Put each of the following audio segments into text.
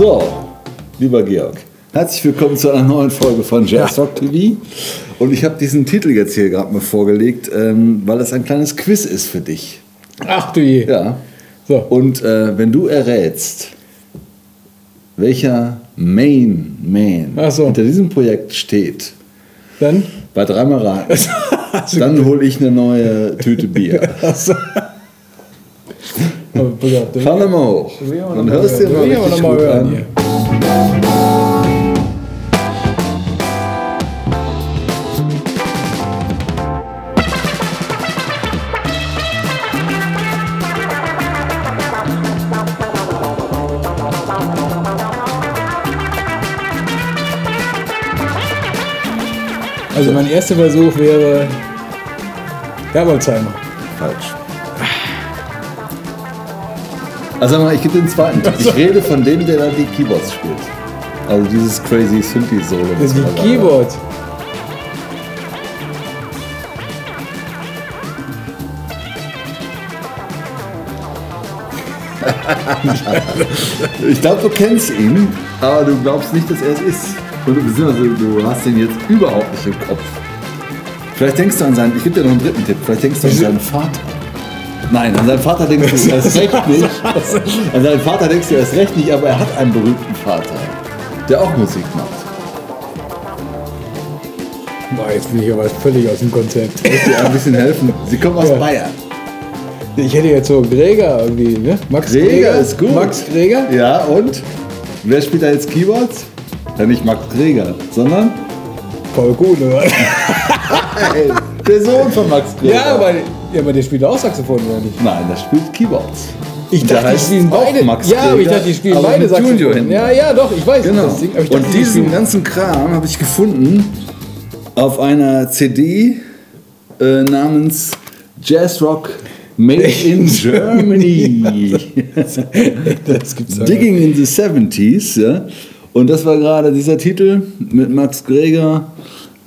So, lieber Georg, herzlich willkommen zu einer neuen Folge von Jazz Rock TV. Und ich habe diesen Titel jetzt hier gerade mal vorgelegt, ähm, weil das ein kleines Quiz ist für dich. Ach du je. Ja. So. Und äh, wenn du errätst, welcher Main Man so. hinter diesem Projekt steht, Dann? bei dreimal raten, dann hole ich eine neue Tüte Bier. Achso. Fahr doch mal hoch. Dann hörst du dir mal richtig mal gut hören an. Also mein erster Versuch wäre Herbolzheimer. Falsch. Also sag mal, ich gebe den zweiten Tipp. Ich rede von dem, der da die Keyboards spielt. Also dieses crazy Synthi-Solo. Das ist Keyboard. Ich glaube, du kennst ihn, aber du glaubst nicht, dass er es ist. Und du, beziehungsweise du hast ihn jetzt überhaupt nicht im Kopf. Vielleicht denkst du an seinen, ich gebe dir noch einen dritten Tipp, vielleicht denkst du an seinen Vater. Nein, an seinen Vater denkst du erst recht nicht. An seinen Vater denkst du erst recht nicht, aber er hat einen berühmten Vater, der auch Musik macht. Boah, jetzt bin ich aber völlig aus dem Konzept. Ich dir ein bisschen helfen. Sie kommen aus Ja. Bayern. Ich hätte jetzt so Gregor irgendwie, ne? Max Gregor ist gut. Max Gregor? Ja, und? Wer spielt da jetzt Keyboards? Ja, nicht Max Greger, sondern Voll gut, oder? der Sohn von Max Greger. ja, aber, ja, aber der spielt auch Saxophon, oder nicht? Nein, der spielt Keyboards. Ich dachte, die spielen auch beide. Max ja, aber ich dachte, die spielen beide Saxophon. hinten. Ja, ja, doch, ich weiß. Genau. das Ding, Und dachte, die diesen ganzen Kram habe ich gefunden auf einer CD äh, namens Jazz Rock Made in Germany. das gibt's ja. Digging in the 70s. Ja? Und das war gerade dieser Titel mit Max Greger,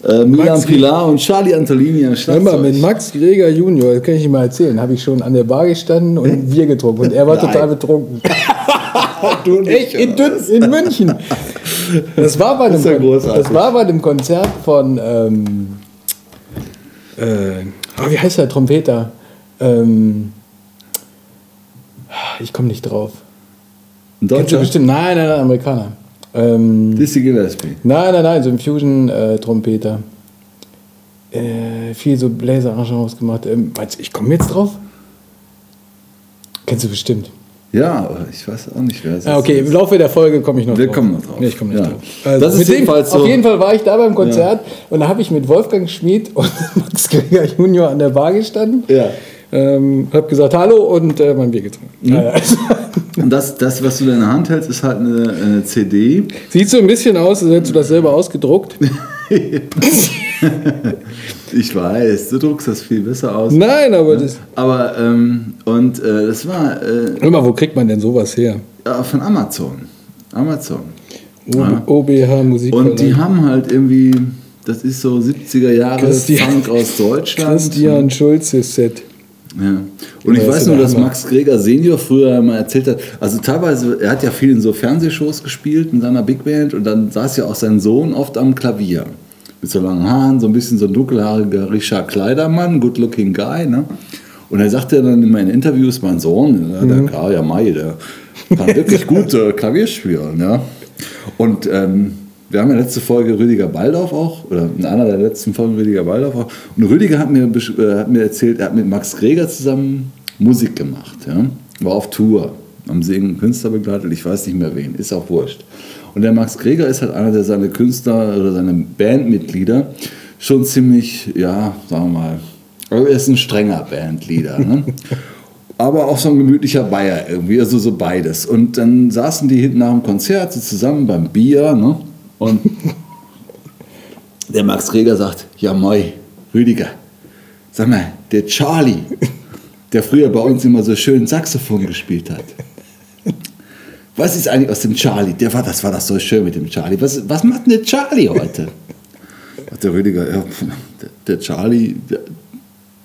äh, Milan Max- Pilar und Charlie Antolini am Hör mal, mit Schlagzeug. Max Greger Junior, das kann ich Ihnen mal erzählen, habe ich schon an der Bar gestanden und ein Bier getrunken. Und er war Nein. total betrunken. Du nicht, Echt, in, oder? Dün, in München. Das war bei Das dem, großartig. das war bei dem Konzert von, ähm, äh, oh, wie heißt der Trompeter? Ähm, ich komme nicht drauf. Ein Kennst du Deutscher? bestimmt? Nein, nein, nein, Amerikaner. Ähm, Dizzy Gillespie. nein, nein, nein, so ein Fusion-Trompeter. Äh, viel so Bläser-Arrangements gemacht. Ähm, ich komme jetzt drauf? Kennst du bestimmt. Ja, aber ich weiß auch nicht, wer es Ah, ist. okay, im Laufe der Folge komme ich noch Wir drauf. kommen noch drauf. Nee, ich komme nicht Ja. drauf. Also Das ist dem, jedenfalls so- Auf jeden Fall war ich da beim Konzert und da habe ich mit Wolfgang Schmid und Max Greger Junior an der Bar gestanden. Ja. Ähm, habe gesagt Hallo und äh, mein Bier getrunken. Mhm. Naja, also, Und das, das, was du in der Hand hältst, ist halt eine, eine CD. sieht so ein bisschen aus, als hättest du das selber ausgedruckt. Ich weiß, du druckst das viel besser aus. Nein, aber das. Aber, ähm, und äh, das war äh, mal, wo kriegt man denn sowas her? ja, von Amazon. Amazon. O- OBH Musik. Und die haben halt irgendwie, das ist so 70er Jahre Christian- Funk aus Deutschland. Christian Schulze Set. Ja. Und ich Ja, weiß nur, dass. Max Greger Senior früher mal erzählt hat, also teilweise, er hat ja viel in so Fernsehshows gespielt mit seiner Big Band und dann saß ja auch sein Sohn oft am Klavier. Mit so langen Haaren, so ein bisschen so ein dunkelhaariger Richard Kleidermann, good looking guy, ne? Und er sagte dann in meinen Interviews, mein Sohn, ja, der Karl Mai, der kann wirklich gut äh, Klavier spielen, ja. Und ähm, wir haben ja letzte Folge Rüdiger Baldauf auch, oder in einer der letzten Folgen Rüdiger Baldauf auch. Und Rüdiger hat mir, äh, hat mir erzählt, er hat mit Max Greger zusammen Musik gemacht. Ja? War auf Tour, am Singen Künstler begleitet, ich weiß nicht mehr wen, ist auch wurscht. Und der Max Greger ist halt einer, der seine Künstler oder seine Bandmitglieder schon ziemlich, ja, sagen wir mal, also er ist ein strenger Bandleader. Ne? aber auch so ein gemütlicher Bayer irgendwie, also so beides. Und dann saßen die hinten nach dem Konzert so zusammen beim Bier, ne? Und der Max Reger sagt, ja moi, Rüdiger, sag mal, der Charlie, der früher bei uns immer so schön Saxophon gespielt hat. Was ist eigentlich aus dem Charlie? Der war, das war das so schön mit dem Charlie. Was, was macht denn der Charlie heute? Sagt der Rüdiger, ja, der, der Charlie, der,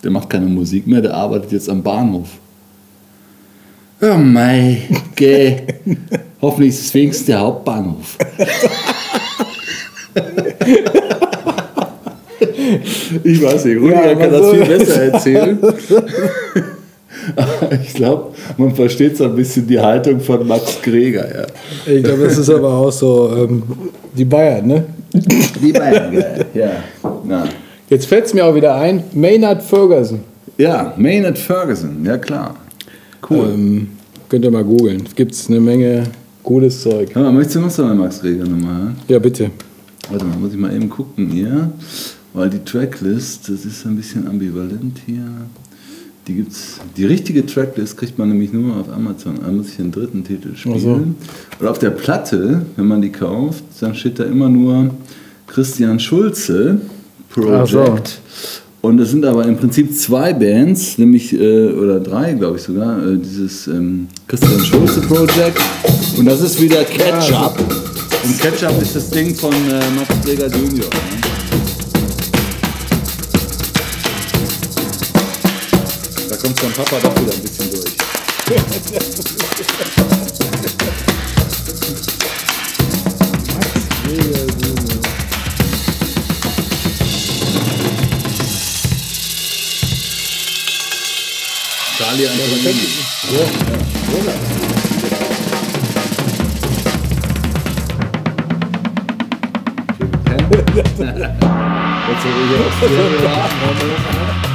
der macht keine Musik mehr, der arbeitet jetzt am Bahnhof. Oh mei, geh. Hoffentlich ist es wenigstens der Hauptbahnhof. Ich weiß nicht, Rüdiger Ja, kann aber das so- viel besser erzählen. Aber ich glaube, man versteht so ein bisschen die Haltung von Max Greger. Ja. Ich glaube, das ist aber auch so ähm, die Bayern, ne? Die geil. Ja. Na. Jetzt fällt es mir auch wieder ein, Maynard Ferguson. ja, Maynard Ferguson, ja klar. Cool. Ähm, könnt ihr mal googeln. Gibt es eine Menge cooles Zeug. Hör mal, möchtest du noch so eine Max Greger hören? Ja, bitte. Warte mal, muss ich mal eben gucken hier. Weil die Tracklist, das ist ein bisschen ambivalent hier. Die gibt's. Die richtige Tracklist kriegt man nämlich nur auf Amazon. Da muss ich den dritten Titel spielen. So. Und auf der Platte, wenn man die kauft, dann steht da immer nur Christian Schulze Project. Und es sind aber im Prinzip zwei Bands, nämlich, äh, oder drei, glaube ich sogar, äh, dieses ähm, Christian Schulze Project. Und das ist wieder Ketchup. Und Ketchup ist das Ding von äh, Max Greger Junior. Ne? Da kommt von Papa doch wieder ein bisschen durch. Charlie Antonini. Jetzt so wieder auf Stereo. Das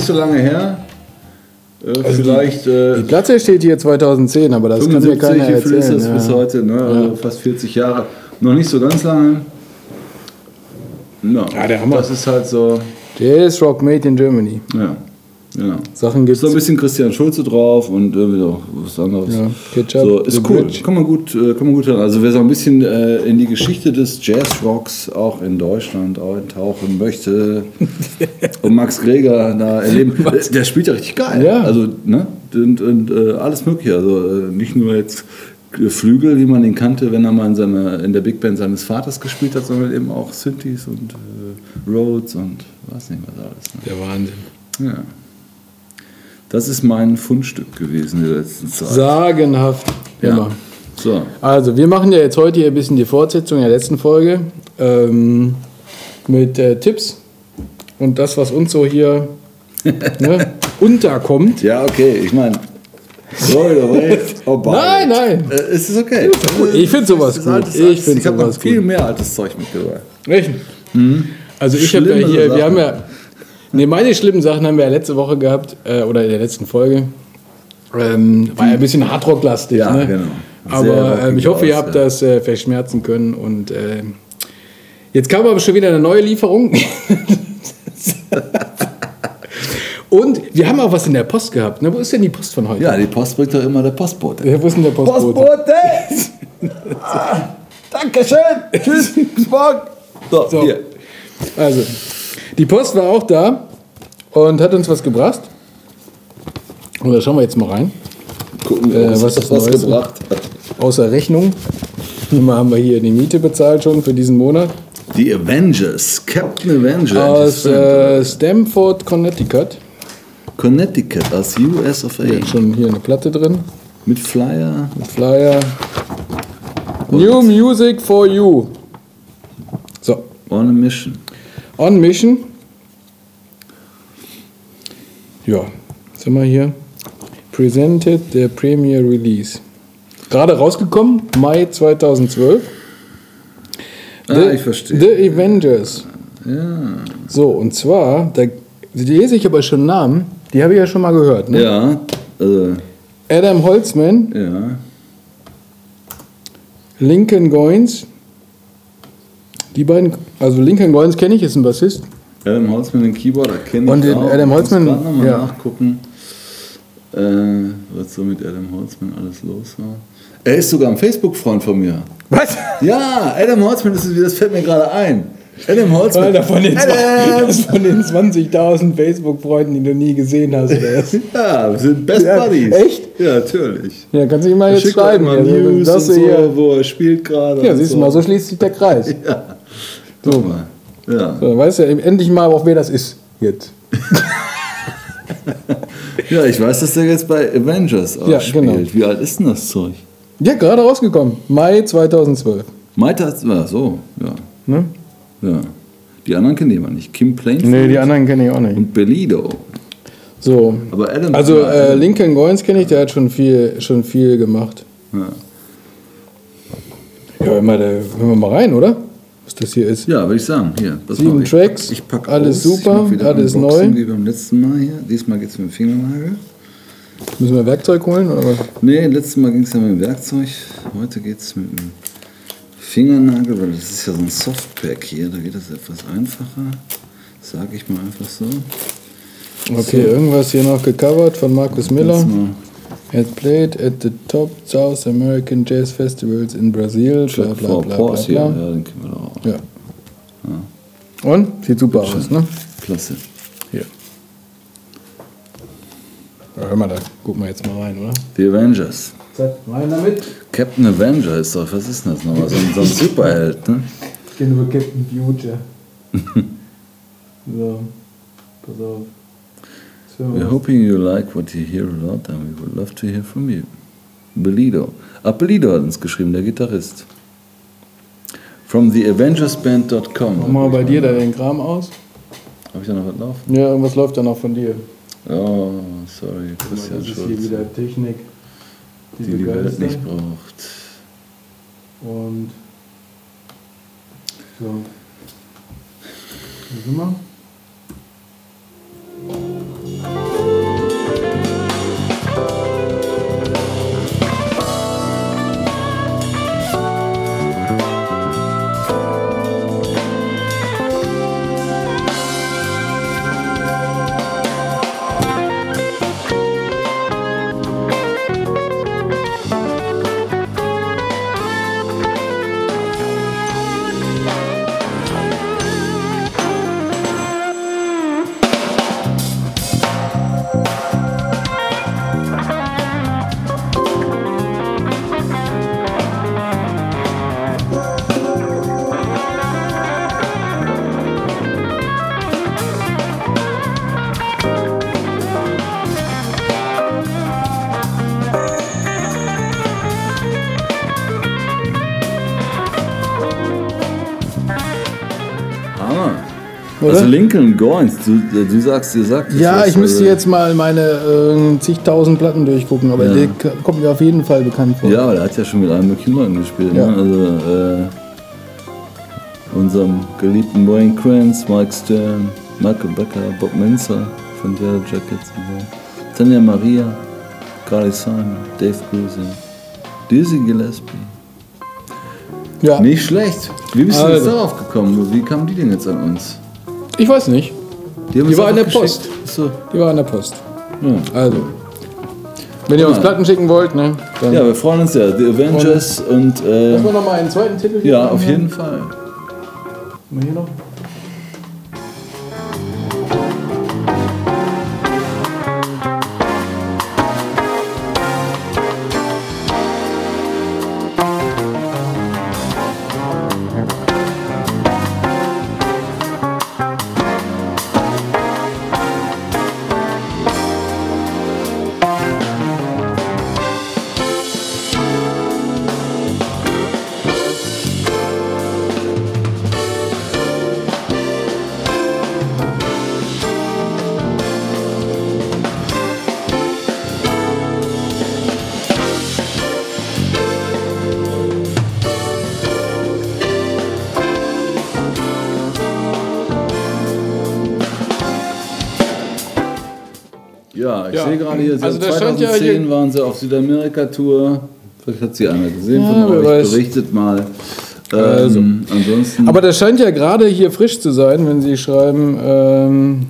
nicht so lange her. Äh, Also vielleicht Die äh, Platte steht hier 2010, aber das kann mir 75, keiner wie viel ist erzählen. das bis ja. heute? Ne? Also fast 40 Jahre. Noch nicht so ganz lange. No. Ja, der Hammer. Das ist halt so, Jazz Rock Made in Germany. ja, genau. Sachen gibt's. Ist so ein bisschen Christian Schulze drauf und irgendwie auch was anderes. Ja, Ketchup, so, ist cool. Bridge. Kann man gut, äh, kann man gut hören. Also wer so ein bisschen äh, in die Geschichte des Jazzrocks auch in Deutschland eintauchen möchte und Max Greger da erleben, der, der spielt ja richtig geil. Ja. Also ne und, und äh, alles mögliche. Also äh, nicht nur jetzt Flügel, wie man ihn kannte, wenn er mal in, seiner, in der Big Band seines Vaters gespielt hat, sondern eben auch Synthes und äh, Rhodes und was nicht was alles. Ne? Der Wahnsinn. Ja. Das ist mein Fundstück gewesen in der letzten Zeit. Sagenhaft. ja. Immer. So. Also, wir machen ja jetzt heute hier ein bisschen die Fortsetzung der letzten Folge ähm, mit äh, Tipps und das, was uns so hier ne, unterkommt. Ja, okay, ich meine. Sorry. Oh. Nein, nein. Äh, es ist okay. Ich find sowas gut. altes- Ich altes- find Ich habe noch sowas viel mehr altes Zeug mitgebracht. Welchen? Also ich habe ja hier, wir haben ja, nee, meine schlimmen Sachen haben wir ja letzte Woche gehabt, äh, oder in der letzten Folge. Ähm, war ja ein bisschen Hardrock-lastig, Ja, ne? genau. Aber ähm, ich hoffe, ihr habt ja. das äh, verschmerzen können und äh, jetzt kam aber schon wieder eine neue Lieferung. und wir haben auch was in der Post gehabt. Ne? Wo ist denn die Post von heute? Ja, die Post bringt doch immer der Postbote. Ja, Wo ist denn der Postbote? Postbote! Ah, Dankeschön! Tschüss! Bis morgen! So, So. hier. Also, die Post war auch da und hat uns was gebracht. Und da schauen wir jetzt mal rein. Gucken, Äh, was, das was Neueste? gebracht hat. Außer Rechnung. Immer haben wir hier die Miete bezahlt schon für diesen Monat. Die Avengers, Captain Avenger. and his Aus äh, Stamford, Connecticut. Connecticut, aus US of A. Hier schon hier eine Platte drin. Mit Flyer. Flyer. New Music for You. So, On a Mission. On Mission. Ja, sind wir hier. Presented der Premier Release. Gerade rausgekommen, Mai 2012. Ah, ich verstehe. The Avengers. Ja. So, und zwar, da lese ich aber schon Namen, die habe ich ja schon mal gehört. Ne? Ja, also, Adam Holzman, ja. Lincoln Goins. Die beiden, also Lincoln Goins kenne ich, ist ein Bassist. Adam Holzman, den Keyboarder kenne ich Und den auch. Adam Ich Holzman, grad noch mal ja. nachgucken, äh, was so mit Adam Holzman alles los war. Er ist sogar ein Facebook-Freund von mir. Was? Ja, Adam Holzman, das, ist, das fällt mir gerade ein. Adam Holzman. Alter, von den, das den 20.000 Facebook-Freunden, die du nie gesehen hast. Ja, wir sind Best Ja, Buddies. echt? Ja, natürlich. Ja, kannst du ihm mal jetzt schreiben. Mal Also, News dass und so, hier, wo er spielt gerade. ja, siehst du mal, so schließt sich der Kreis. Ja. Guck mal. Ja. So, weißt du endlich mal auch, wer das ist jetzt. ja, ich weiß, dass der jetzt bei Avengers auch Ja, spielt. genau. Wie alt ist denn das Zeug? Ja, gerade rausgekommen. Mai 2012. Meint er, ja, so, ja. Ne? ja. Die anderen kennen die aber nicht. Kim Plainfield Nee, die anderen kenne ich auch nicht. und Bellido. So. Aber Adam. Also ja, äh, Lincoln Goins kenne ich, der hat schon viel, schon viel gemacht. ja. Ja, immer, da hören wir mal rein, oder? Das hier ist. ja, würde ich sagen. Hier, Sieben ich, Tracks, ich pack alles aus. super, alles neu. Wie beim letzten Mal hier. Diesmal geht es mit dem Fingernagel. Müssen wir Werkzeug holen oder? Nee, letztes Mal ging es ja mit dem Werkzeug. Heute geht es mit dem Fingernagel, weil das ist ja so ein Softpack hier. Da geht das etwas einfacher. Sage ich mal einfach so. Okay, irgendwas hier noch gecovert von Markus Miller. Mal Had played at the top South American Jazz Festivals in Brazil. Bla bla for bla bla. Bla. Ja, den kennen wir doch auch. Ja. Und? Sieht super aus, ne? Klasse. Hier. Ja, hör mal, da gucken wir jetzt mal rein, oder? The Avengers. Zack, rein damit. Captain Avenger ist doch, was ist denn das nochmal? So ein, so ein Superheld, ne? Ich kenne nur Captain Future. so, pass auf. So, We're hoping you like what you hear a lot and we would love to hear from you. Bellido. Ah, Bellido hat uns geschrieben, der Gitarrist. From theavengersband.com. mach mal bei dir da den Kram aus. Habe ich da noch was laufen? Ja, irgendwas läuft da noch von dir. Oh, sorry, Christian Das ist hier Schulz. wieder Technik, die, Die die Welt nicht braucht. Und so. Wo sind wir? Oder? Also Lincoln Goins, du, du sagst, ihr sagt Ja, ich müsste jetzt mal meine äh, zigtausend Platten durchgucken, aber Ja. der kommt mir auf jeden Fall bekannt vor. Ja, aber der hat ja schon mit allen möglichen Leuten gespielt. Ja. Ne? Also äh, unserem geliebten Wayne Kranz, Mike Stern, Michael Becker, Bob Menzer von Yellow Jackets und so. Tanja Maria, Carly Simon, Dave Grusin, Dizzy Gillespie. Ja. Nicht schlecht. Wie bist du jetzt Also. darauf gekommen? Wie kamen die denn jetzt an uns? Ich weiß nicht. Die uns war in der einfach Post. geschickt. So. Die war an der Post. Ja. Also. Wenn ihr uns Ja. Platten schicken wollt, ne? Dann ja, wir freuen uns sehr. The Avengers und, äh, Lass mal noch mal einen zweiten Titel hier ja, auf jeden Fall. Haben wir hier noch? Gerade hier, Also seit das scheint ja 2010 hier- waren sie auf Südamerika-Tour. Vielleicht hat sie einer gesehen Ja, von euch, weiß. berichtet mal. Ähm, Also. Ansonsten, Aber das scheint ja gerade hier frisch zu sein, wenn Sie schreiben, ähm,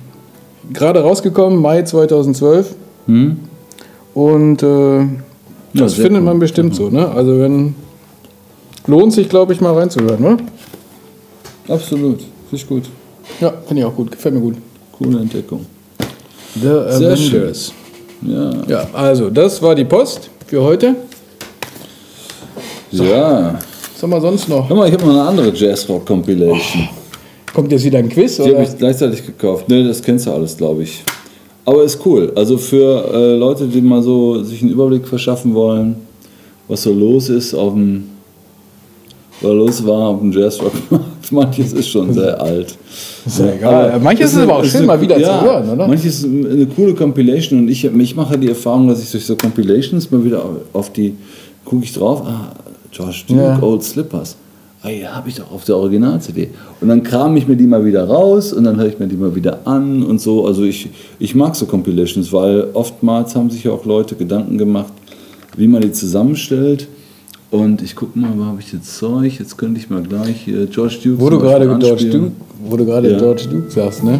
gerade rausgekommen, Mai 2012. hm? Und äh, das sehr findet cool. man bestimmt so. Ne? Also wenn lohnt sich, glaube ich, mal reinzuhören. Ne? absolut. Finde ich gut. Ja, finde ich auch gut. Gefällt mir gut. Coole Entdeckung. The Sehr schön. Avengers. Ja. Ja, also das war die Post für heute. Ja. Was haben wir sonst noch? Hör mal, ich habe noch eine andere Jazzrock-Compilation. Kommt jetzt wieder ein Quiz? Die habe ich gleichzeitig gekauft. Ne, das kennst du alles, glaube ich. Aber ist cool. Also für äh, Leute, die mal so sich einen Überblick verschaffen wollen, was so los ist auf dem, was los war auf dem Jazzrockmarkt. Manches ist schon sehr alt. Ist ja egal. Manches ist aber auch schön, mal wieder zu hören, oder? Manches ist eine coole Compilation und ich, ich mache die Erfahrung, dass ich durch so Compilations mal wieder auf die, gucke ich drauf, ah, George Duke, Ja. Old Slippers. Ah ja, habe ich doch auf der Original-CD. Und dann kram ich mir die mal wieder raus und dann höre ich mir die mal wieder an und so. Also ich, ich mag so Compilations, weil oftmals haben sich ja auch Leute Gedanken gemacht, wie man die zusammenstellt. Und ich gucke mal, wo habe ich jetzt Zeug? Jetzt könnte ich mal gleich hier George Duke Wo du gerade George. Duke, wo du gerade Ja. George Duke sagst, ne?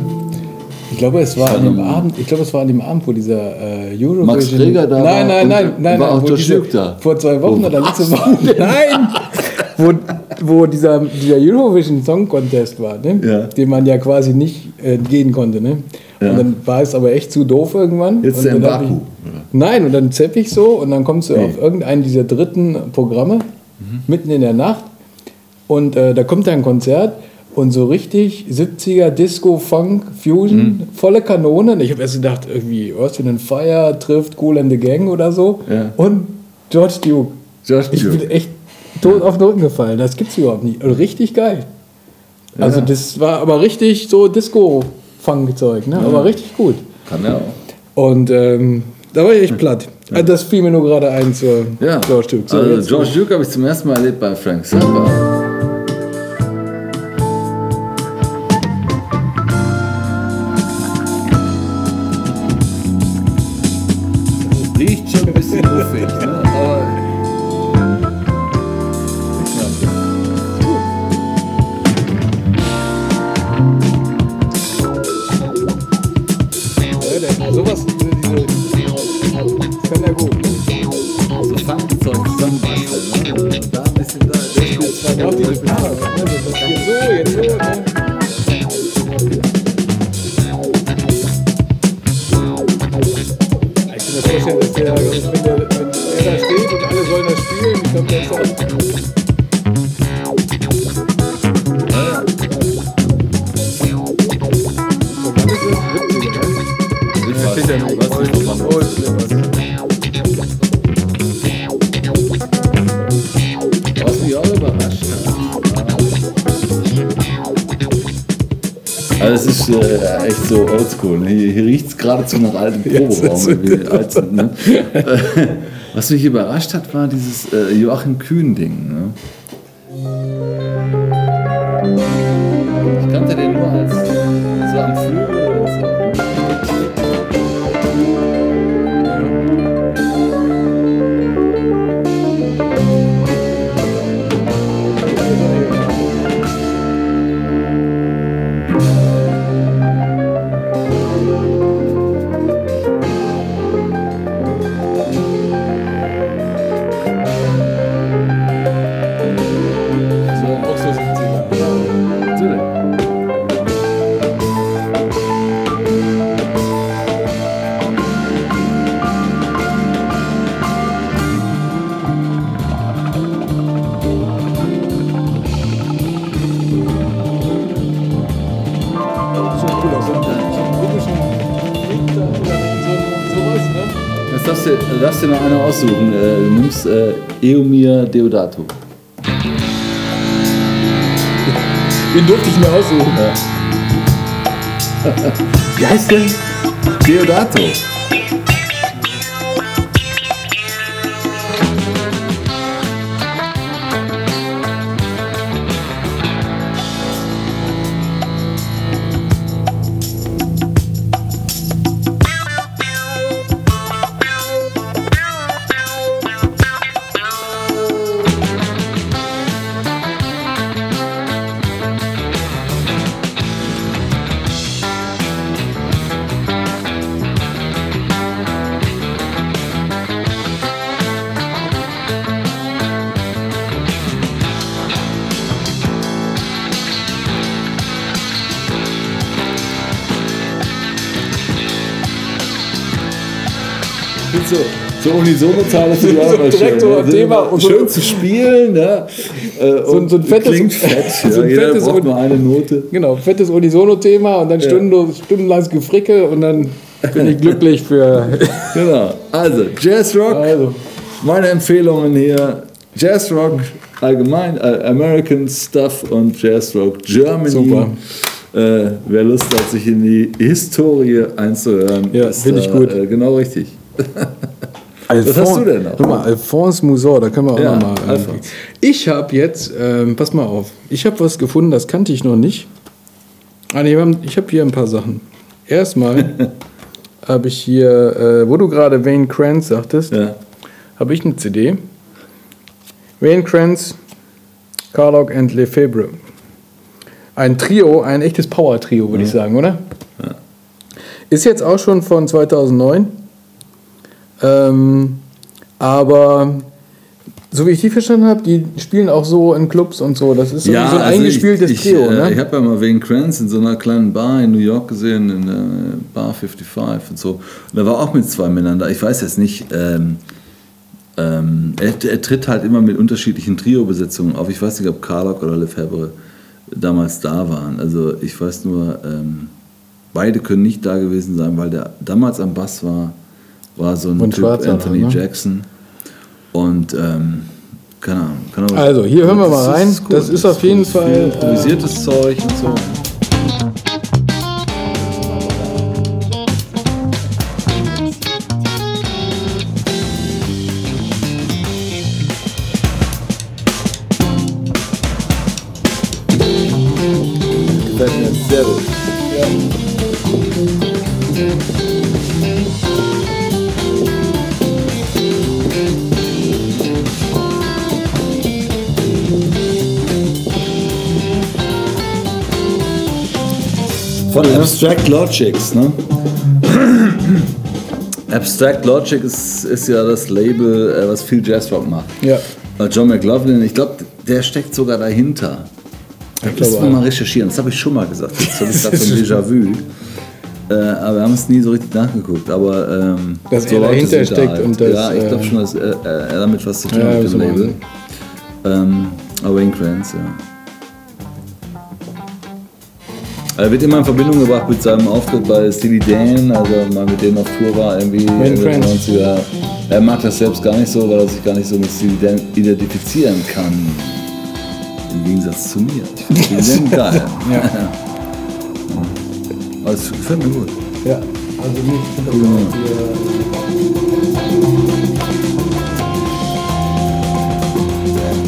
Ich glaube, es war an dem. Abend, ich glaube, es war an dem Abend, wo dieser äh, Eurovision. Max Greger da nein, war nein, nein, nein, war nein, auch George Duke da. Vor zwei Wochen Wo oder letzte Woche. Nein! wo, wo dieser, dieser Eurovision Song Contest war, ne? Ja. dem man ja quasi nicht äh, entgehen konnte. Ne? Ja. Und dann war es aber echt zu doof irgendwann. Jetzt und der in hab Baku, Ich, nein, und dann zepp ich so und dann kommst du Nee. auf irgendeinen dieser dritten Programme, Mhm. mitten in der Nacht. Und äh, da kommt ein Konzert und so richtig 70er Disco, Funk, Fusion, Mhm. volle Kanone. Und Ich habe erst gedacht, irgendwie Earth, and Fire trifft Cool and the Gang oder so. Ja. Und George Duke. George Ich Duke. bin echt tot auf den Rücken gefallen. Das gibt's überhaupt nicht. Richtig geil. Also Ja. das war aber richtig so Disco-Funk-Zeug, ne? aber richtig gut. Kann er auch. Und ähm, da war ich echt platt. Das fiel mir nur gerade ein zur Ja, George Duke. So, also George Duke habe ich zum ersten Mal erlebt bei Frank Zappa. Vorstellen, dass der, wenn, der, wenn er da steht und alle sollen das spielen, ich glaube, der ist auch. Oldschool. Ne? Hier, hier riecht es geradezu nach altem Proberaum. als, ne? Äh, Was mich überrascht hat, war dieses äh, Joachim Kühn-Ding. So cool aus. So einen komischen Winter oder so, sowas, ne? Jetzt darfst du, darfst du noch eine aussuchen. Äh, du nimmst äh, Eomir Deodato. Den durfte ich mir aussuchen. Wie heißt der? Deodato. So Unisono-Teile für die So Arbeit direkt so ein Thema und so- schön zu spielen. Ne? Äh, So ein- und so ein fettes- Klingt fett. so ja. ein Jeder fettes braucht nur eine Note. Genau, fettes Unisono-Thema und dann Stunden, stundenlanges Gefricke und dann bin ich glücklich für. Genau. Also, Jazzrock. Also, Meine Empfehlungen hier: Jazzrock allgemein, äh, American Stuff und Jazzrock Germany. Super. Äh, wer Lust hat, sich in die Historie einzuhören, Ja, ist ich gut. Äh, genau richtig. Alphonse, hast du denn noch? Guck mal, Alphonse Musor, da können wir auch Ja, nochmal. Alphonse. ich habe jetzt, ähm, pass mal auf, ich habe was gefunden, das kannte ich noch nicht. Ah, nee, ich habe hier ein paar Sachen. Erstmal habe ich hier, äh, wo du gerade Wayne Krantz sagtest, Ja. habe ich eine CD. Wayne Krantz, Carlock and Lefebvre. Ein Trio, ein echtes Power-Trio, würde ich sagen, oder? Ist jetzt auch schon von 2009. Ähm, aber so wie ich die verstanden habe, die spielen auch so in Clubs und so. Das ist so, so ein also eingespieltes ich, ich, Trio, äh, ne? Ich habe ja mal Wayne Kranz in so einer kleinen Bar in New York gesehen, in der Bar 55 und so. Und da war auch mit zwei Männern da. Ich weiß jetzt nicht, ähm, ähm, er, er tritt halt immer mit unterschiedlichen Trio-Besetzungen auf. Ich weiß nicht, ob Carlock oder Lefebvre damals da waren. Also ich weiß nur, ähm, beide können nicht da gewesen sein, weil der damals am Bass war, war so ein Und Typ, Schwarzer, Anthony ne? Jackson. Und ähm, keine Ahnung. Kann aber- Also, hier hören wir mal rein. ist. Das ist auf jeden viel Fall, äh, Improvisiertes Zeug und so. Gefällt mir sehr gut. Von Abstract Logics, ne? Abstract Logic ist, ist ja das Label, äh, was viel Jazzrock macht. Ja. Äh, John McLaughlin, ich glaube, der steckt sogar dahinter. Da glaube müssen wir auch. mal recherchieren. Das habe ich schon mal gesagt. Jetzt habe ich gerade so ein Déjà-vu. Äh, aber wir haben es nie so richtig nachgeguckt. Aber ähm, Dass so er dahinter sind da steckt und das, Ja, ich glaube äh, schon, dass er, er damit was zu tun Ja, hat mit das dem ist Label. Ähm, aber Wayne Krantz, ja. Er wird immer in Verbindung gebracht mit seinem Auftritt bei Steely Dan, also mal mit denen auf Tour war, irgendwie. 90er. Er mag das selbst gar nicht so, weil er sich gar nicht so mit Steely Dan identifizieren kann. Im Gegensatz zu mir. Ich finde Steely Dan geil. Ja. Aber es gefällt mir gut. Ja, also nicht.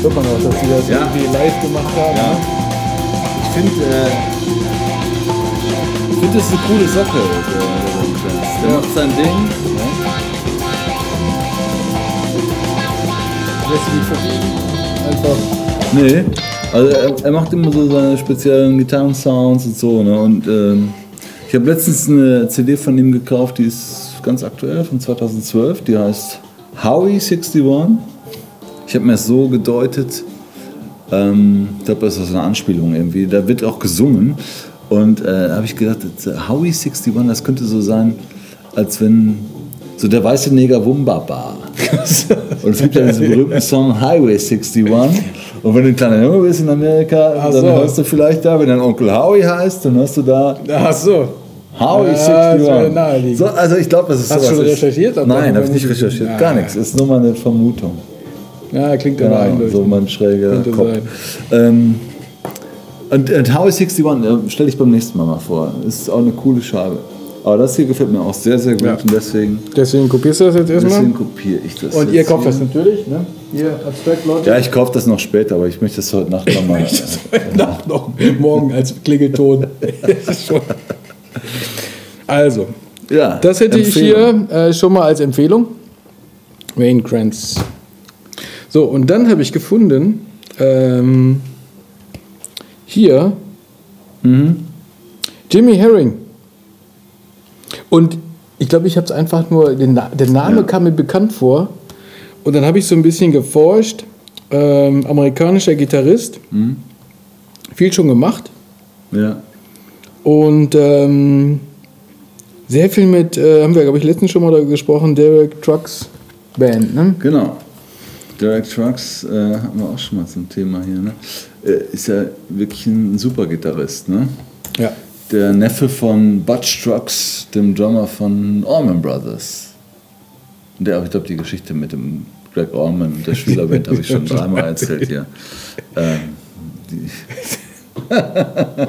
Hört man auch, dass sie das Ja. irgendwie live gemacht haben. Ja. ne? Ich finde, äh, finde, das ist eine coole Sache. Der, macht sein Ding. Lässt sie nicht verbiegen. Einfach. Nee, also er, er macht immer so seine speziellen Gitarrensounds und so. Ne? Und ähm, ich habe letztens eine CD von ihm gekauft, die ist ganz aktuell, von 2012. Die heißt Howie 61. Ich habe mir das so gedeutet, ähm, ich glaube, das ist so eine Anspielung irgendwie. Da wird auch gesungen. Und äh, habe ich gedacht, äh, Howie 61, das könnte so sein, als wenn so der weiße Neger Wumbaba. Und es gibt ja diesen berühmten Song Highway 61. Und wenn du ein kleiner Junge bist in Amerika, Ach dann so. hörst du vielleicht da, wenn dein Onkel Howie heißt, dann hörst du da Ach so. Howie Ja, 61. das wäre naheliegend. So, also ich glaube, das ist Hast du schon recherchiert? Nein, habe ich nicht recherchiert. Ah, Gar ja. nichts. Ist nur mal eine Vermutung. Ja, klingt Genau, eindeutig. so mein schräger Könnte Kopf. Ähm, und, und Howie 61 äh, stelle ich beim nächsten Mal mal vor. Ist auch eine coole Scheibe. Aber das hier gefällt mir auch sehr, sehr gut Ja. und deswegen, Deswegen kopierst du das jetzt erstmal. deswegen kopiere ich das. Und ihr kauft das natürlich, ne? Ihr Abstract Logic. Ja, ich kaufe das noch später, aber ich möchte das heute Nacht noch mal. Das heute Nacht noch, morgen als Klingelton. Also, ja, das hätte Empfehlung. ich hier äh, schon mal als Empfehlung. Wayne Krantz. So, und dann habe ich gefunden, ähm, hier Mhm. Jimmy Herring. Und ich glaube, ich habe es einfach nur, den der Name Ja. kam mir bekannt vor. Und dann habe ich so ein bisschen geforscht. Ähm, amerikanischer Gitarrist. Mhm. Viel schon gemacht. Ja. Und ähm, Sehr viel mit, äh, haben wir, glaube ich, letztens schon mal darüber gesprochen, Derek Trucks Band, ne? Genau. Derek Trucks äh, haben wir auch schon mal zum Thema hier. Ne? Äh, ist ja wirklich ein super Gitarrist. Ne? Ja. Der Neffe von Butch Trucks, dem Drummer von Allman Brothers. Und der, ich glaube, die Geschichte mit dem Greg Allman und der Spielerband habe ich schon dreimal erzählt hier. Ähm,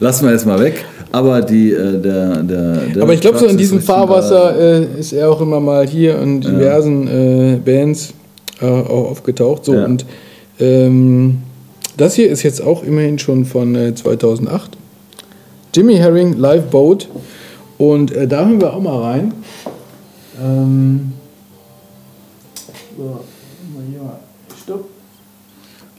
Lassen wir jetzt mal weg. Aber die, äh, der, der, der Aber ich glaube, so in diesem Fahrwasser äh, ist er auch immer mal hier in diversen äh, Bands äh, auch aufgetaucht. So, Ja. und ähm, das hier ist jetzt auch immerhin schon von äh, 2008. Jimmy Herring Live Boat. Und äh, da hören wir auch mal rein. Ähm, so, mal hier mal. Stopp.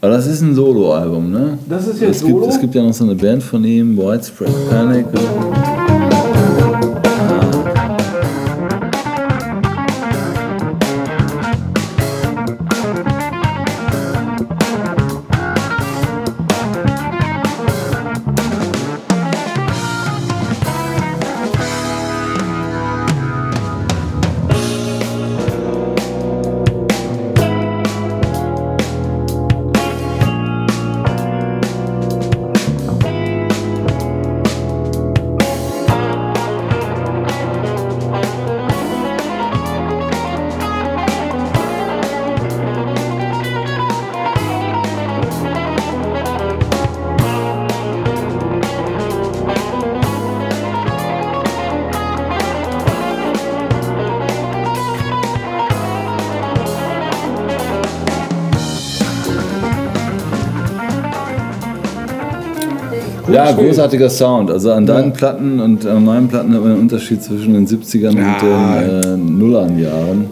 Aber das ist ein Soloalbum, ne? Das ist jetzt es gibt, Solo? Es gibt ja noch so eine Band von ihm, Widespread Panic. Ja, Spiel. großartiger Sound. Also an deinen Platten und an meinen Platten hat man einen Unterschied zwischen den 70ern Ja. und den äh, Nullern-Jahren.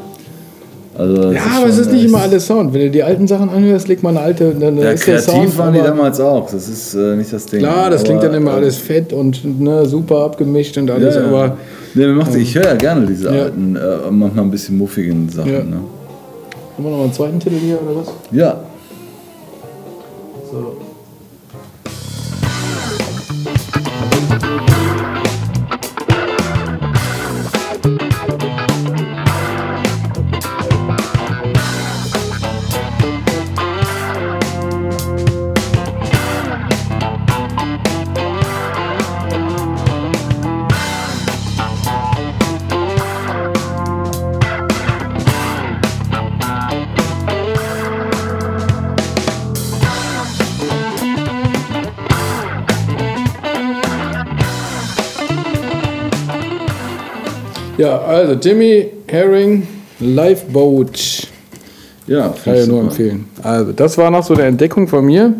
Also Ja, aber es ist nicht immer alles Sound. Wenn du die alten Sachen anhörst, legt man eine alte. Dann Ja, ist der kreativ Sound, waren die damals auch. Das ist äh, nicht das Ding. Klar, das klingt Aber, dann immer äh, alles fett und ne, super abgemischt und Ja, alles, ja. aber nee, macht, ich höre ja gerne diese Ja. alten, äh, manchmal ein bisschen muffigen Sachen. Ja. Ne? haben wir noch einen zweiten Titel hier oder was? ja. So. Also Jimmy Herring Lifeboat. Ja, Kann ich nur super. empfehlen. Also, das war noch so eine Entdeckung von mir.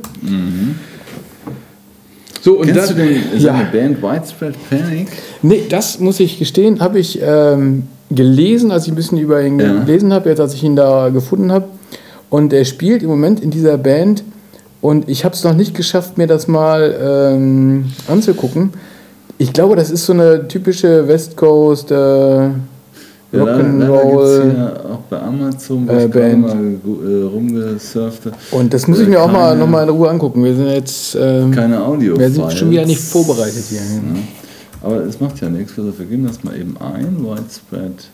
So, und Kennst dann, du den, seine ja, Band Widespread Panic? nee, das muss ich gestehen, habe ich ähm, gelesen, als ich ein bisschen über ihn Ja. gelesen habe, jetzt als ich ihn da gefunden habe. Und er spielt im Moment in dieser Band und ich habe es noch nicht geschafft, mir das mal ähm, anzugucken. Ich glaube, das ist so eine typische West Coast äh, Ja, leider- leider Rock'n'Roll. hier auch bei Amazon, wo äh, ich Band. mal äh, rumgesurft. Und das muss ich mir auch mal keine- noch mal in Ruhe angucken. Wir sind jetzt ähm, Keine Audio. wir sind schon wieder nicht vorbereitet hier. Ja. Aber es macht ja nichts. Also wir geben das mal eben ein. Widespread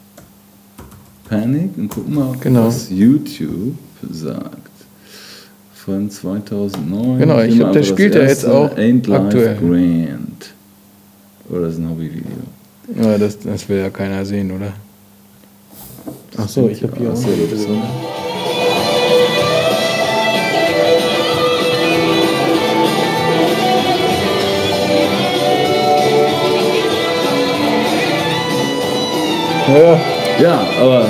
Panic und gucken mal, Genau. was YouTube sagt. Von 2009. Genau, ich Nehmen wir glaub, der spielt ja jetzt auch Ain't Life aktuell. Grand. Oder ist ein Hobbyvideo. Ja, das, das will ja keiner sehen, oder? Ach so, ich habe hier auch so, noch- das ist so. Ja, ja. Ja, aber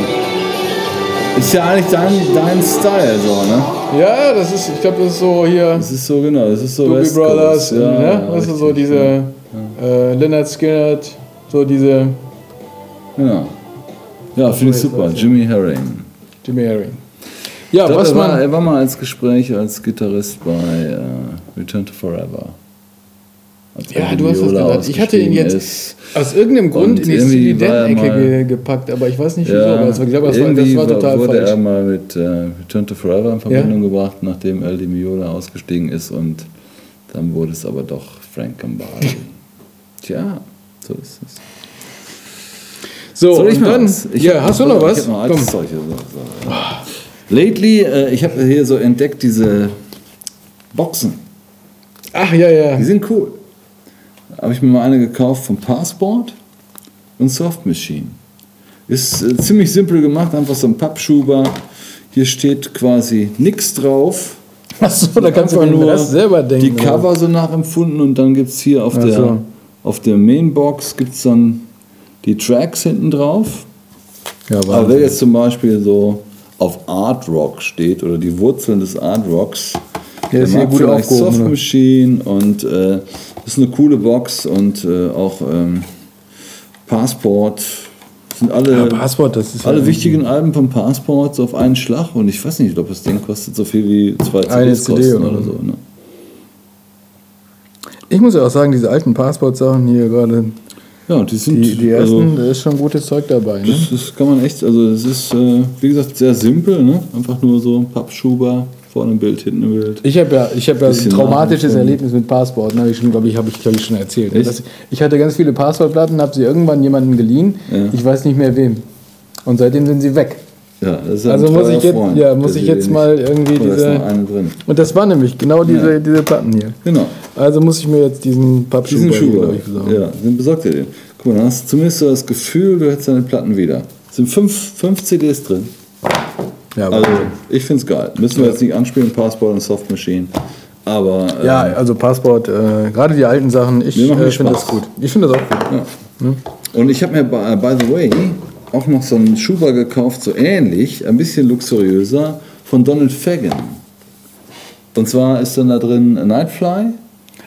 ist ja eigentlich dein, dein Style so, ne? ja, das ist, ich glaube, das ist so hier Das ist so genau, das ist so Doobie West Brothers, ja, ne? ja, das ist so diese ja. äh, Leonard Skinner, so diese Genau. Ja, finde ich super. Jimmy Herring. Jimmy Herring. Ja, Ich glaub, was er, war, man. er war mal als Gespräch als Gitarrist bei äh, Return to Forever. Ja, du hast das gesagt. Ich hatte ihn jetzt Ist. Aus irgendeinem Grund Und in die ge gepackt, aber ich weiß nicht wieso. Ja, aber es war, ich glaube, das war, das war total wurde falsch. er mal mit äh, Return to Forever in Verbindung gebracht, nachdem El Di Meola ausgestiegen ist und dann wurde es aber doch Frank Gambale. Tja, so ist es. So, Soll ich und dann, was? Ich ja, hast du noch ich was? hab noch Komm. So, so, ja. Lately, äh, ich habe hier so entdeckt diese Boxen. Ach, ja, ja. Die sind cool. Habe ich mir mal eine gekauft vom Passport und Soft Machine. Ist äh, ziemlich simpel gemacht, einfach so ein Pappschuber. Hier steht quasi nichts drauf. Achso, da kannst du den Rest selber denken. Die oder? Cover so nachempfunden und dann gibt es hier auf, Ach der, auf der Mainbox gibt's dann die Tracks hinten drauf. Ja, Aber wer jetzt zum Beispiel so auf Art Rock steht oder die Wurzeln des Art Rocks, Der ist hier gut vielleicht aufgehoben, Soft ne? Machine und äh, ist eine coole Box und äh, auch ähm, Passport sind alle, Ja, Passport, das ist alle ja- wichtigen Alben vom Passport so auf einen Schlag und ich weiß nicht, ob das Ding kostet so viel wie zwei Eine CDs CD oder oder so. Ne? Ich muss ja auch sagen, diese alten Passport-Sachen hier gerade, Ja, die sind die, die ersten, also, da ist schon gutes Zeug dabei. Ne? Das, das kann man echt, also es ist, äh, wie gesagt, sehr simpel, ne? Einfach nur so ein Pappschuber, vorne ein Bild, hinten ein Bild. Ich habe ja, ich hab ja ein traumatisches. Erlebnis mit Passport, ne? ich glaube ich, habe ich, glaub ich schon erzählt. Echt? Das, ich hatte ganz viele Passportplatten, habe sie irgendwann jemandem geliehen, Ja. ich weiß nicht mehr wem. Und seitdem sind sie weg. Ja, das ist ein Also muss ich jetzt, Freund, ja, muss ich jetzt mal irgendwie Oh, da ist diese. noch eine drin. Und das war nämlich genau diese, Ja. diese Platten hier. Genau. Also muss ich mir jetzt diesen Pappschuh Diesen Schuh, glaub ich, besorgen. ja, den besorgt ihr den. Guck mal, dann hast du zumindest so das Gefühl, du hättest deine Platten wieder. Es sind fünf, fünf CDs drin. Ja, Also, ich finde es geil. Müssen wir jetzt nicht anspielen, Passport und Soft Machine. Aber äh, ja, also Passport, äh, gerade die alten Sachen, ich äh, finde das gut. Ich finde das auch gut. Ja. Und ich habe mir, by, by the way, auch noch so einen Schuber gekauft, so ähnlich, ein bisschen luxuriöser, von Donald Fagan. Und zwar ist dann da drin Nightfly,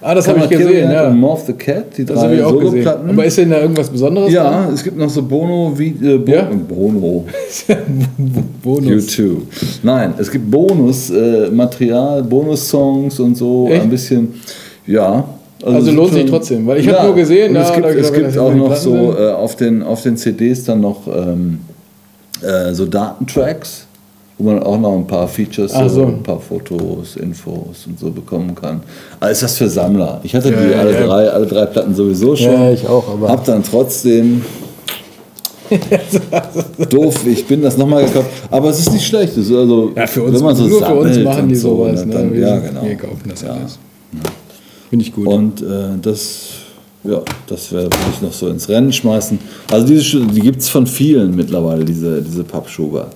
Ah, das habe ich gesehen, Killer ja. und Morph the Cat, die Das habe drei. Soloplatten. Aber ist denn da irgendwas Besonderes ja, es gibt noch so Bono, wie, äh, Bo Ja? Bono, dran? Bonus. U2. Nein, es gibt Bonusmaterial, äh, Bonus-Songs und so, Echt? ein bisschen, ja. Also es lohnt ist sich trotzdem, weil ich hab nur gesehen, es ja, gibt, es gibt auch noch so äh, auf, den, auf den CDs dann noch ähm, äh, so Datentracks, wo man auch noch ein paar Features, so. ein paar Fotos, Infos und so bekommen kann. Also ist das für Sammler. Ich hatte Ja, die ja, alle, ja. Drei, alle drei Platten sowieso schon. Ja, ich auch, aber- Hab dann trotzdem doof, ich bin das nochmal gekauft. Aber es ist nicht schlecht. Ist also, Ja, für uns, wenn man so nur für uns machen die so, sowas. ne, Ne? dann, wir, ja, genau. wir kaufen das Ja. alles. Finde ich gut. Und äh, das, ja, das werde ich noch so ins Rennen schmeißen. Also diese, die gibt es von vielen mittlerweile, diese, diese Pappschuber.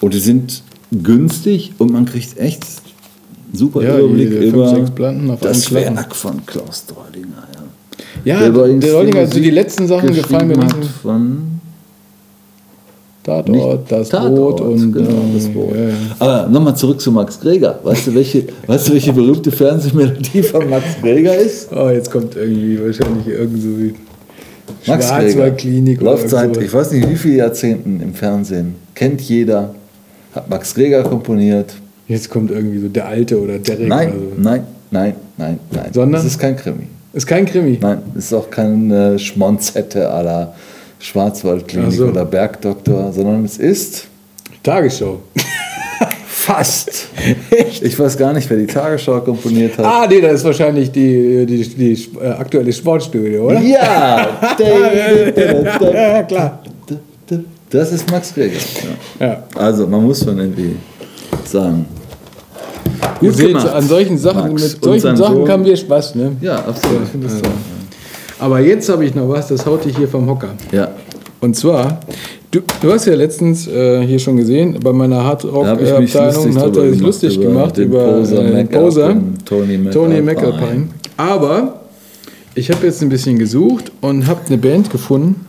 Und die sind günstig und man kriegt echt super Ja, Überblick die fünf, über sechs Platten auf das. Werk von Klaus Dreudinger. ja, Der der, übrigens Rollinger, also die letzten Sachen gefallen mir nicht. Von Tatort, das Tatort, Boot und genau, ähm, das Boot. Ja, ja. Aber nochmal zurück zu Max Greger. Weißt du, welche, weißt du, welche berühmte Fernsehmelodie von Max Greger ist? Oh, jetzt kommt irgendwie wahrscheinlich irgend so wie Max Schwarzwaldklinik oder Läuft seit, ich weiß nicht wie viele Jahrzehnten im Fernsehen. Kennt jeder. Hat Max Greger komponiert. Jetzt kommt irgendwie so der Alte oder Derek Nein, oder so. nein, nein, nein, nein. Sondern? Es ist kein Krimi. Ist kein Krimi. Nein, es ist auch keine Schmonzette à la Schwarzwaldklinik so. oder Bergdoktor, sondern es ist Tagesschau. fast. Ich weiß gar nicht, wer die Tagesschau komponiert hat. Ah, nee, das ist wahrscheinlich die, die, die, äh, aktuelle Sportstudio, oder? Ja! ja, klar. Das ist Max Greger. Ja. Ja. Also, man muss schon irgendwie sagen. Ihr Gut seht, gemacht. an solchen Sachen, Max. mit solchen Sachen Sohn- haben wir Spaß, ne? Ja, absolut. Ich finde das toll. Aber jetzt habe ich noch was, das haut dich hier vom Hocker. Ja, Und zwar, du, du hast ja letztens äh, hier schon gesehen, bei meiner Hardrock-Abteilung lustig, hat er sich lustig über gemacht den über Poser, äh, McAlpine, Poser, Tony McAlpine. Tony McAlpine. Aber ich habe jetzt ein bisschen gesucht und habe eine Band gefunden,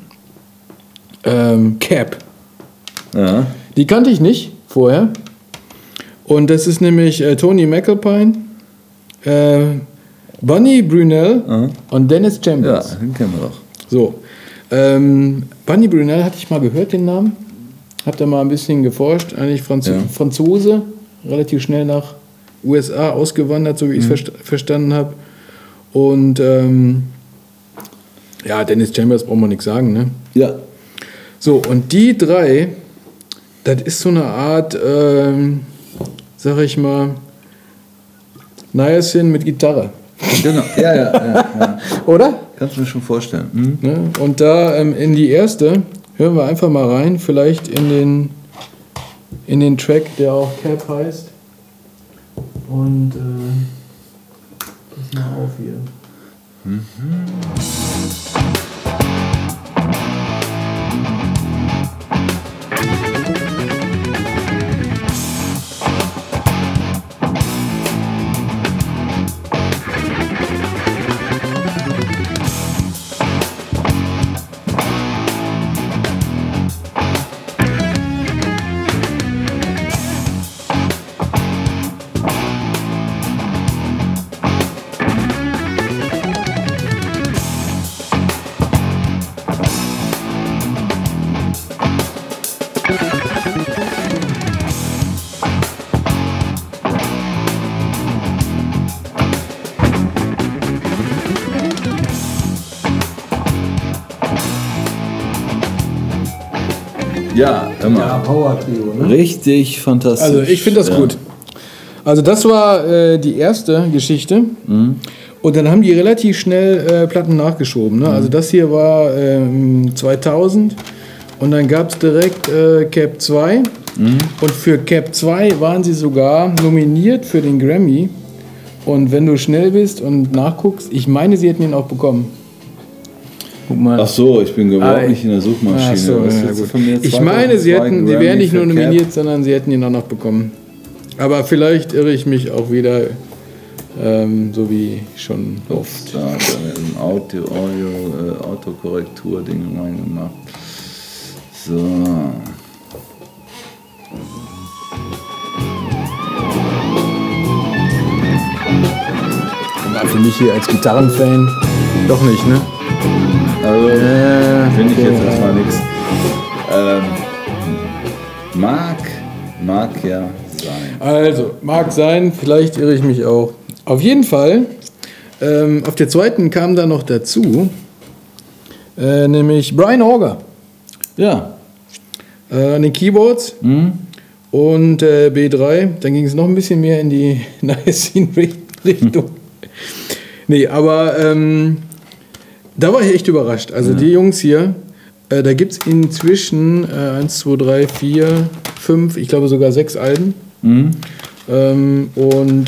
ähm, Cap. Ja, Die kannte ich nicht vorher. Und das ist nämlich äh, Tony McAlpine, äh, Bunny Brunel Aha. und Dennis ja, Chambers. den kennen wir doch. So. Ähm, Bunny Brunel hatte ich mal gehört, den Namen. Hab da mal ein bisschen geforscht. Eigentlich Franz Ja. Franzose, relativ schnell nach USA ausgewandert, so wie ich es versta verstanden habe. Und ähm, ja, Dennis Chambers braucht man nichts sagen, ne? Ja, So, und die drei, das ist so eine Art, ähm, sag ich mal, Niacin mit Gitarre. genau. Ja, ja, ja, ja. Oder? Kannst du mir schon vorstellen. Hm? Ne? Und da ähm, in die erste hören wir einfach mal rein, vielleicht in den, in den Track, der auch Cap heißt. Und äh, pass mal auf hier. Ja, immer. Ja, Power Trio, ne? Richtig fantastisch. Also ich finde das ja. gut. Also das war äh, die erste Geschichte. Mhm. Und dann haben die relativ schnell äh, Platten nachgeschoben. Ne? Mhm. Also das hier war ähm, 2000 und dann gab es direkt äh, Cap 2. Mhm. Und für Cap 2 waren sie sogar nominiert für den Grammy. Und wenn du schnell bist und nachguckst, ich meine, sie hätten ihn auch bekommen. Guck mal. Ach so, ich bin überhaupt Ah, nicht in der Suchmaschine. Ach so, ja? Ich meine, sie 2002 hätten, sie Grammy wären nicht nur für Cap? nominiert, sondern sie hätten ihn auch noch bekommen. Aber vielleicht irre ich mich auch wieder, ähm, so wie schon oft. Da hat er ein Audio, Audio, äh, Autokorrektur-Ding reingemacht. So. Für mich hier als Gitarrenfan doch nicht, ne? Also, Äh, finde ich jetzt erstmal nichts. Ähm, mag, mag ja sein. Also, mag sein, vielleicht irre ich mich auch. Auf jeden Fall, ähm, auf der zweiten kam dann noch dazu, äh, nämlich Brian Auger Ja. äh, an den Keyboards Hm? und äh, B3. Dann ging es noch ein bisschen mehr in die Niacin-Richtung. nee, aber ähm, da war ich echt überrascht. Also die Jungs hier, äh, da gibt es inzwischen äh, 1, 2, 3, 4, 5, ich glaube sogar sechs Alben. Hm? Ähm, und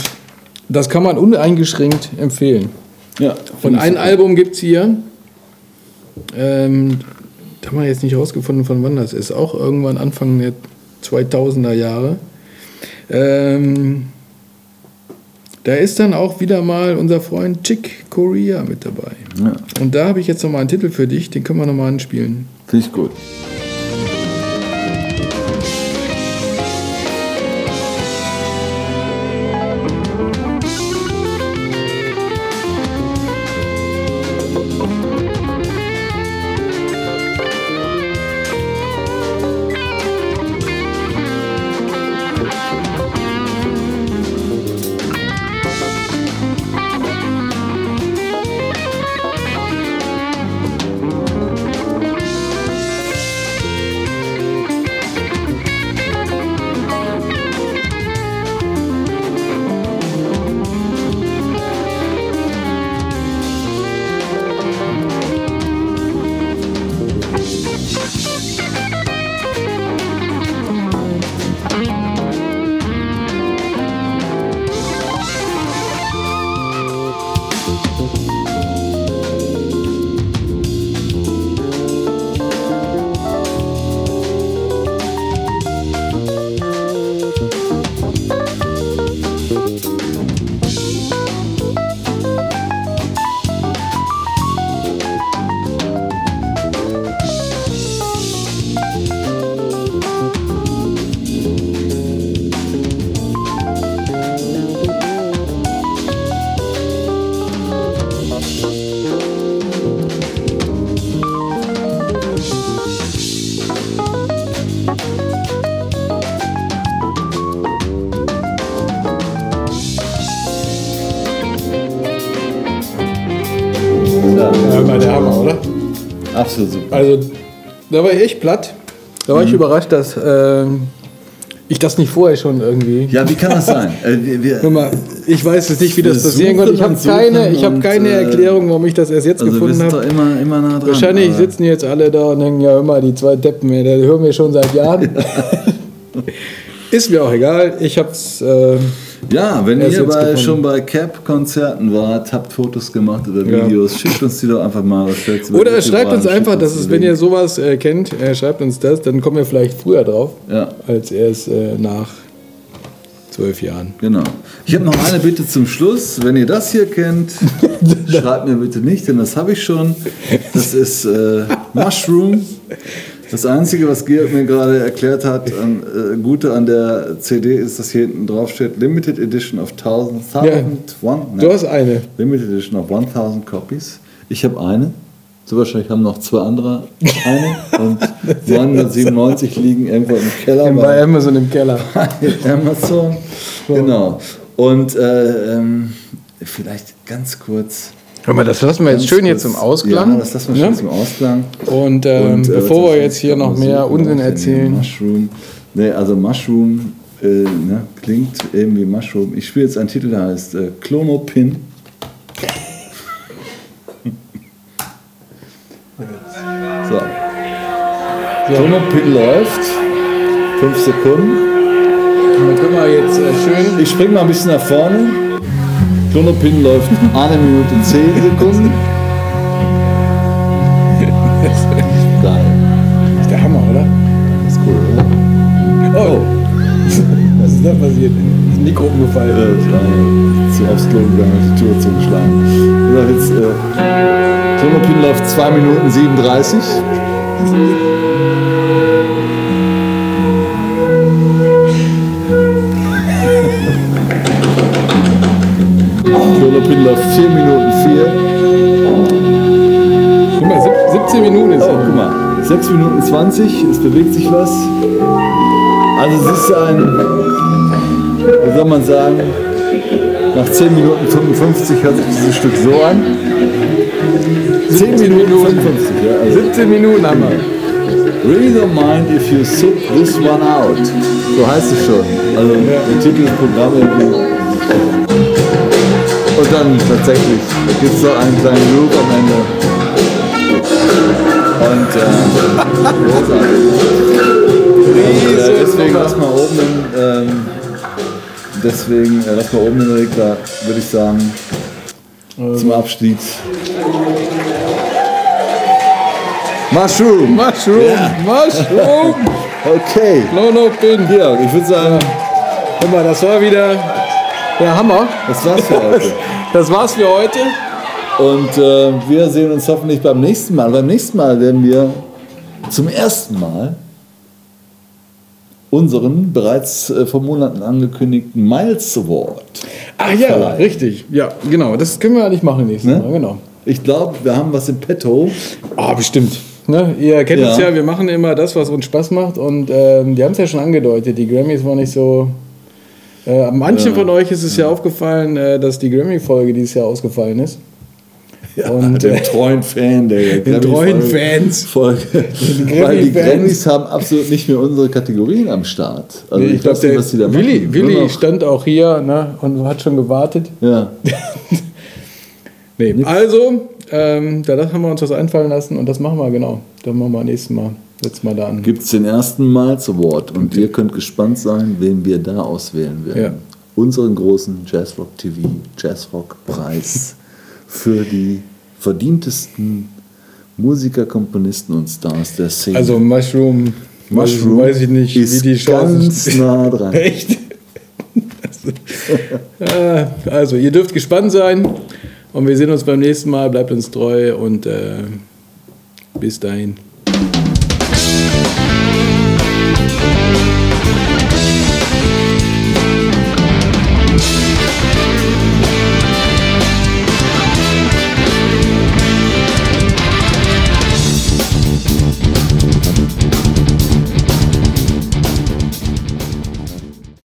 das kann man uneingeschränkt empfehlen. Ja. Und ein super. Album gibt es hier. Ähm, da haben wir jetzt nicht rausgefunden, von wann das ist. Auch irgendwann Anfang der 2000er Jahre. Ähm, da ist dann auch wieder mal unser Freund Chick Corea mit dabei. Ja, Und da habe ich jetzt noch mal einen Titel für dich, den können wir noch mal anspielen. finde ich gut. Also, da war ich echt platt. Da war ich überrascht, dass ähm, ich das nicht vorher schon irgendwie. Ja, wie kann das sein? Äh, wir, wir, Guck mal, ich weiß jetzt nicht, wie das passieren konnte. Ich habe und keine, ich hab und, keine äh, Erklärung, warum ich das erst jetzt also gefunden habe. immer, immer nah dran. Wahrscheinlich aber- sitzen jetzt alle da und denken, ja immer, die zwei Deppen, ey, das hören wir schon seit Jahren. Ist mir auch egal. Ich hab's. Äh, Ja, wenn ihr bei, schon bei Cap-Konzerten wart, habt Fotos gemacht oder Ja. Videos, schickt uns die doch einfach mal. oder schreibt uns einfach, dass es, wenn ihr sowas äh, kennt, äh, schreibt uns das, dann kommen wir vielleicht früher drauf, Ja, als erst äh, nach zwölf Jahren. genau. Ich habe noch eine Bitte zum Schluss. Wenn ihr das hier kennt, schreibt mir bitte nicht, denn das habe ich schon. Das ist äh, Mushroom. Das Einzige, was Georg mir gerade erklärt hat, an, äh, Gute an der CD ist, dass hier hinten drauf steht Limited Edition of 1000, 1000 one, ne? Du hast eine. Limited Edition of 1000 Copies. Ich habe eine. So wahrscheinlich haben noch zwei andere eine. Und 997 liegen irgendwo im Keller Bei bei Amazon im Keller. Amazon. Genau. Und äh, ähm, vielleicht ganz kurz. Hör mal, das lassen wir jetzt schön hier zum Ausklang. Ja, das lassen wir ne? schön zum Ausklang. Und, ähm, Und, äh, bevor wir jetzt hier noch mehr Unsinn erzählen. Mushroom. Nee, also Mushroom äh, ne, klingt eben wie Mushroom. Ich spiele jetzt einen Titel, der heißt äh, Clonopin. so. Clonopin läuft. Fünf Sekunden. Dann können wir jetzt äh, schön. Ich spring mal ein bisschen nach vorne. Clonopin läuft eine Minute zehn Sekunden. Geil. Das ist der Hammer, oder? Das ist cool, oder? Oh! Was ist da passiert? Das Mikro umgefallen. Äh, zu aufs Klo gegangen die Tür zugeschlagen. So, jetzt, äh, Clonopin läuft 2 Minuten 37. Clonopin läuft 4 Minuten 4. Guck mal, sieb- 17 Minuten ist Oh, guck mal. 6 Minuten 20, es bewegt sich was. Also es ist ein, wie soll man sagen, nach 10 Minuten 55 hört sich dieses Stück so an. 10 Minuten 55, ja. Also 17 Minuten haben wir. Really don't mind if you sit this one out. So heißt es schon. Also der Titel des Programms. Und dann tatsächlich, da gibt es so einen kleinen Loop am Ende. Und äh, großartig. Und, äh, deswegen lass mal oben den, ähm, deswegen äh, lass mal oben den Regler, würde ich sagen, zum Abschied. Mushroom! Mushroom! Ja. Mushroom! Okay. Clono Pin. Georg, ich würde sagen, Guck mal, das war wieder der Hammer. das war's für heute. Das war's für heute. Und äh, wir sehen uns hoffentlich beim nächsten Mal. Beim nächsten Mal werden wir zum ersten Mal unseren bereits äh, vor Monaten angekündigten Miles Award. Ach ja, Verleihen. richtig. Ja, genau. Das können wir eigentlich machen nächstes Ne? Mal. Genau. Ich glaube, wir haben was im Petto. Ah, bestimmt. Ne? Ihr kennt Ja. uns ja, wir machen immer das, was uns Spaß macht. Und ähm, die haben es ja schon angedeutet. Die Grammys waren nicht so. Äh, manchen von euch ist es ja, aufgefallen, äh, dass die Grammy-Folge dieses Jahr ausgefallen ist. Und, den äh, treuen Fan der den treuen Fans. Folge. Weil die. Grammys haben absolut nicht mehr unsere Kategorien am Start. Also Nee, ich glaube, weiß nicht, der was die da Willi, machen. Willi stand auch hier ne, und hat schon gewartet. Ja. Nee, also, ähm, da haben wir uns was einfallen lassen und das machen wir genau. Das machen wir nächstes Mal. Setzen wir da an. gibt es den ersten Miles Award und ihr könnt gespannt sein, wen wir da auswählen werden. Ja. Unseren großen Jazzrock TV Jazzrock Preis für die verdientesten Musiker, Komponisten und Stars der Szene. Also Mushroom, Mushroom weiß ich nicht, ist wie die Chancen ganz nah dran. Echt? Also, ihr dürft gespannt sein und wir sehen uns beim nächsten Mal. Bleibt uns treu und äh, bis dahin.